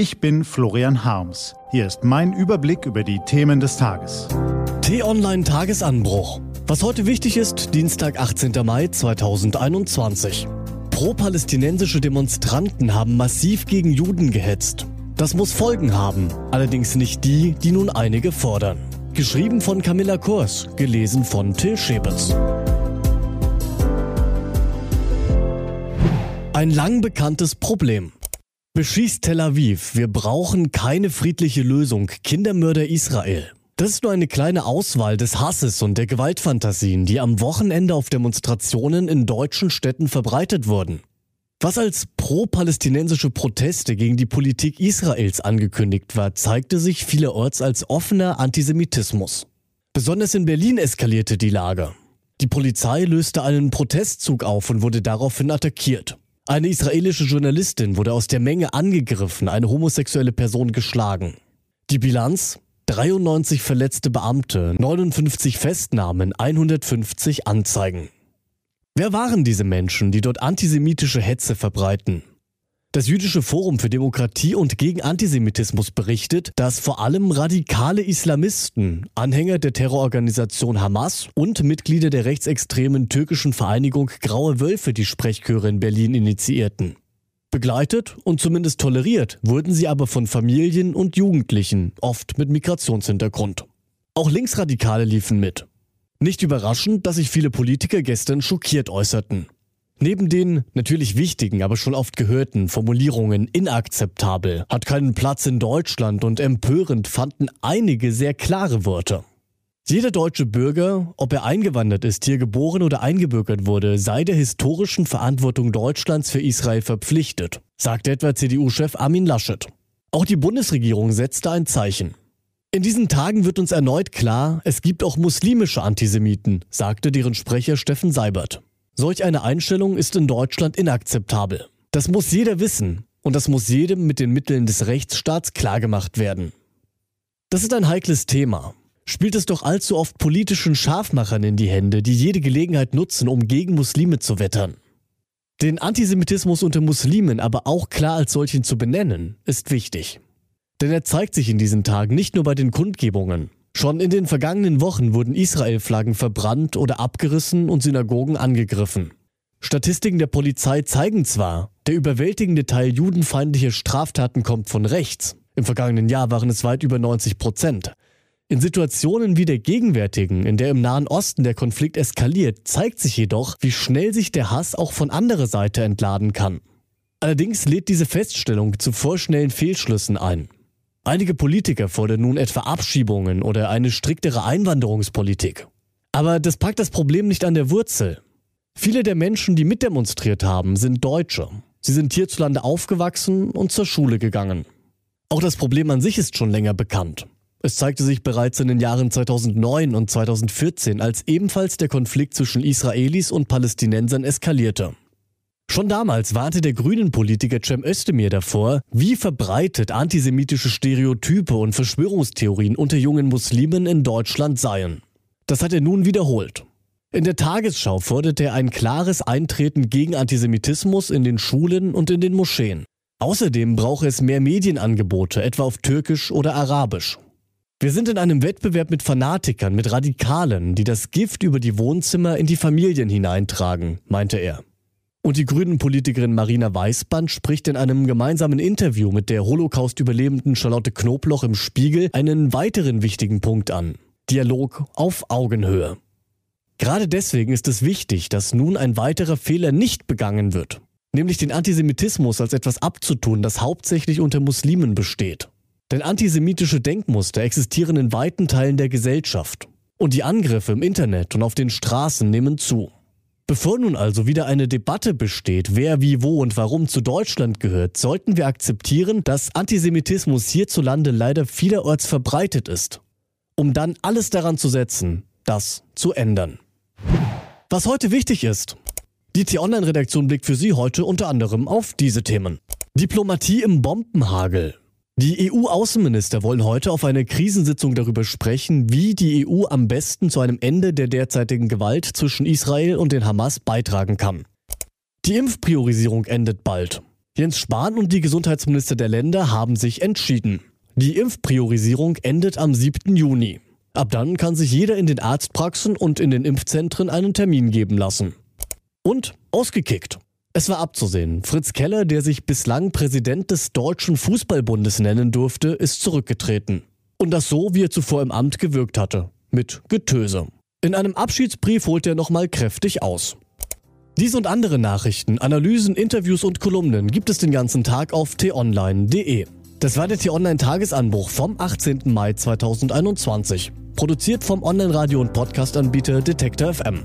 Ich bin Florian Harms. Hier ist mein Überblick über die Themen des Tages. T-Online Tagesanbruch. Was heute wichtig ist, Dienstag, 18. Mai 2021. Pro-palästinensische Demonstranten haben massiv gegen Juden gehetzt. Das muss Folgen haben, allerdings nicht die, die nun einige fordern. Geschrieben von Camilla Kurs, gelesen von Till Schäbitz. Ein lang bekanntes Problem. Beschießt Tel Aviv, wir brauchen keine friedliche Lösung, Kindermörder Israel. Das ist nur eine kleine Auswahl des Hasses und der Gewaltfantasien, die am Wochenende auf Demonstrationen in deutschen Städten verbreitet wurden. Was als pro-palästinensische Proteste gegen die Politik Israels angekündigt war, zeigte sich vielerorts als offener Antisemitismus. Besonders in Berlin eskalierte die Lage. Die Polizei löste einen Protestzug auf und wurde daraufhin attackiert. Eine israelische Journalistin wurde aus der Menge angegriffen, eine homosexuelle Person geschlagen. Die Bilanz? 93 verletzte Beamte, 59 Festnahmen, 150 Anzeigen. Wer waren diese Menschen, die dort antisemitische Hetze verbreiten? Das Jüdische Forum für Demokratie und gegen Antisemitismus berichtet, dass vor allem radikale Islamisten, Anhänger der Terrororganisation Hamas und Mitglieder der rechtsextremen türkischen Vereinigung Graue Wölfe die Sprechchöre in Berlin initiierten. Begleitet und zumindest toleriert wurden sie aber von Familien und Jugendlichen, oft mit Migrationshintergrund. Auch Linksradikale liefen mit. Nicht überraschend, dass sich viele Politiker gestern schockiert äußerten. Neben den natürlich wichtigen, aber schon oft gehörten Formulierungen inakzeptabel, hat keinen Platz in Deutschland und empörend fanden einige sehr klare Worte. Jeder deutsche Bürger, ob er eingewandert ist, hier geboren oder eingebürgert wurde, sei der historischen Verantwortung Deutschlands für Israel verpflichtet, sagte etwa CDU-Chef Armin Laschet. Auch die Bundesregierung setzte ein Zeichen. In diesen Tagen wird uns erneut klar, es gibt auch muslimische Antisemiten, sagte deren Sprecher Steffen Seibert. Solch eine Einstellung ist in Deutschland inakzeptabel. Das muss jeder wissen und das muss jedem mit den Mitteln des Rechtsstaats klargemacht werden. Das ist ein heikles Thema. Spielt es doch allzu oft politischen Scharfmachern in die Hände, die jede Gelegenheit nutzen, um gegen Muslime zu wettern. Den Antisemitismus unter Muslimen aber auch klar als solchen zu benennen, ist wichtig. Denn er zeigt sich in diesen Tagen nicht nur bei den Kundgebungen. Schon in den vergangenen Wochen wurden Israel-Flaggen verbrannt oder abgerissen und Synagogen angegriffen. Statistiken der Polizei zeigen zwar, der überwältigende Teil judenfeindlicher Straftaten kommt von rechts. Im vergangenen Jahr waren es weit über 90 Prozent. In Situationen wie der gegenwärtigen, in der im Nahen Osten der Konflikt eskaliert, zeigt sich jedoch, wie schnell sich der Hass auch von anderer Seite entladen kann. Allerdings lädt diese Feststellung zu vorschnellen Fehlschlüssen ein. Einige Politiker fordern nun etwa Abschiebungen oder eine striktere Einwanderungspolitik. Aber das packt das Problem nicht an der Wurzel. Viele der Menschen, die mitdemonstriert haben, sind Deutsche. Sie sind hierzulande aufgewachsen und zur Schule gegangen. Auch das Problem an sich ist schon länger bekannt. Es zeigte sich bereits in den Jahren 2009 und 2014, als ebenfalls der Konflikt zwischen Israelis und Palästinensern eskalierte. Schon damals warnte der grünen Politiker Cem Özdemir davor, wie verbreitet antisemitische Stereotype und Verschwörungstheorien unter jungen Muslimen in Deutschland seien. Das hat er nun wiederholt. In der Tagesschau forderte er ein klares Eintreten gegen Antisemitismus in den Schulen und in den Moscheen. Außerdem brauche es mehr Medienangebote, etwa auf Türkisch oder Arabisch. Wir sind in einem Wettbewerb mit Fanatikern, mit Radikalen, die das Gift über die Wohnzimmer in die Familien hineintragen, meinte er. Und die Grünen-Politikerin Marina Weißband spricht in einem gemeinsamen Interview mit der Holocaust-Überlebenden Charlotte Knobloch im Spiegel einen weiteren wichtigen Punkt an. Dialog auf Augenhöhe. Gerade deswegen ist es wichtig, dass nun ein weiterer Fehler nicht begangen wird, nämlich den Antisemitismus als etwas abzutun, das hauptsächlich unter Muslimen besteht. Denn antisemitische Denkmuster existieren in weiten Teilen der Gesellschaft. Und die Angriffe im Internet und auf den Straßen nehmen zu. Bevor nun also wieder eine Debatte besteht, wer wie wo und warum zu Deutschland gehört, sollten wir akzeptieren, dass Antisemitismus hierzulande leider vielerorts verbreitet ist, um dann alles daran zu setzen, das zu ändern. Was heute wichtig ist, die T-Online-Redaktion blickt für Sie heute unter anderem auf diese Themen. Diplomatie im Bombenhagel. Die EU-Außenminister wollen heute auf einer Krisensitzung darüber sprechen, wie die EU am besten zu einem Ende der derzeitigen Gewalt zwischen Israel und den Hamas beitragen kann. Die Impfpriorisierung endet bald. Jens Spahn und die Gesundheitsminister der Länder haben sich entschieden. Die Impfpriorisierung endet am 7. Juni. Ab dann kann sich jeder in den Arztpraxen und in den Impfzentren einen Termin geben lassen. Und ausgekickt. Es war abzusehen. Fritz Keller, der sich bislang Präsident des Deutschen Fußballbundes nennen durfte, ist zurückgetreten. Und das so, wie er zuvor im Amt gewirkt hatte. Mit Getöse. In einem Abschiedsbrief holt er nochmal kräftig aus. Dies und andere Nachrichten, Analysen, Interviews und Kolumnen gibt es den ganzen Tag auf t-online.de. Das war der T-Online-Tagesanbruch vom 18. Mai 2021. Produziert vom Online-Radio- und Podcast-Anbieter Detektor FM.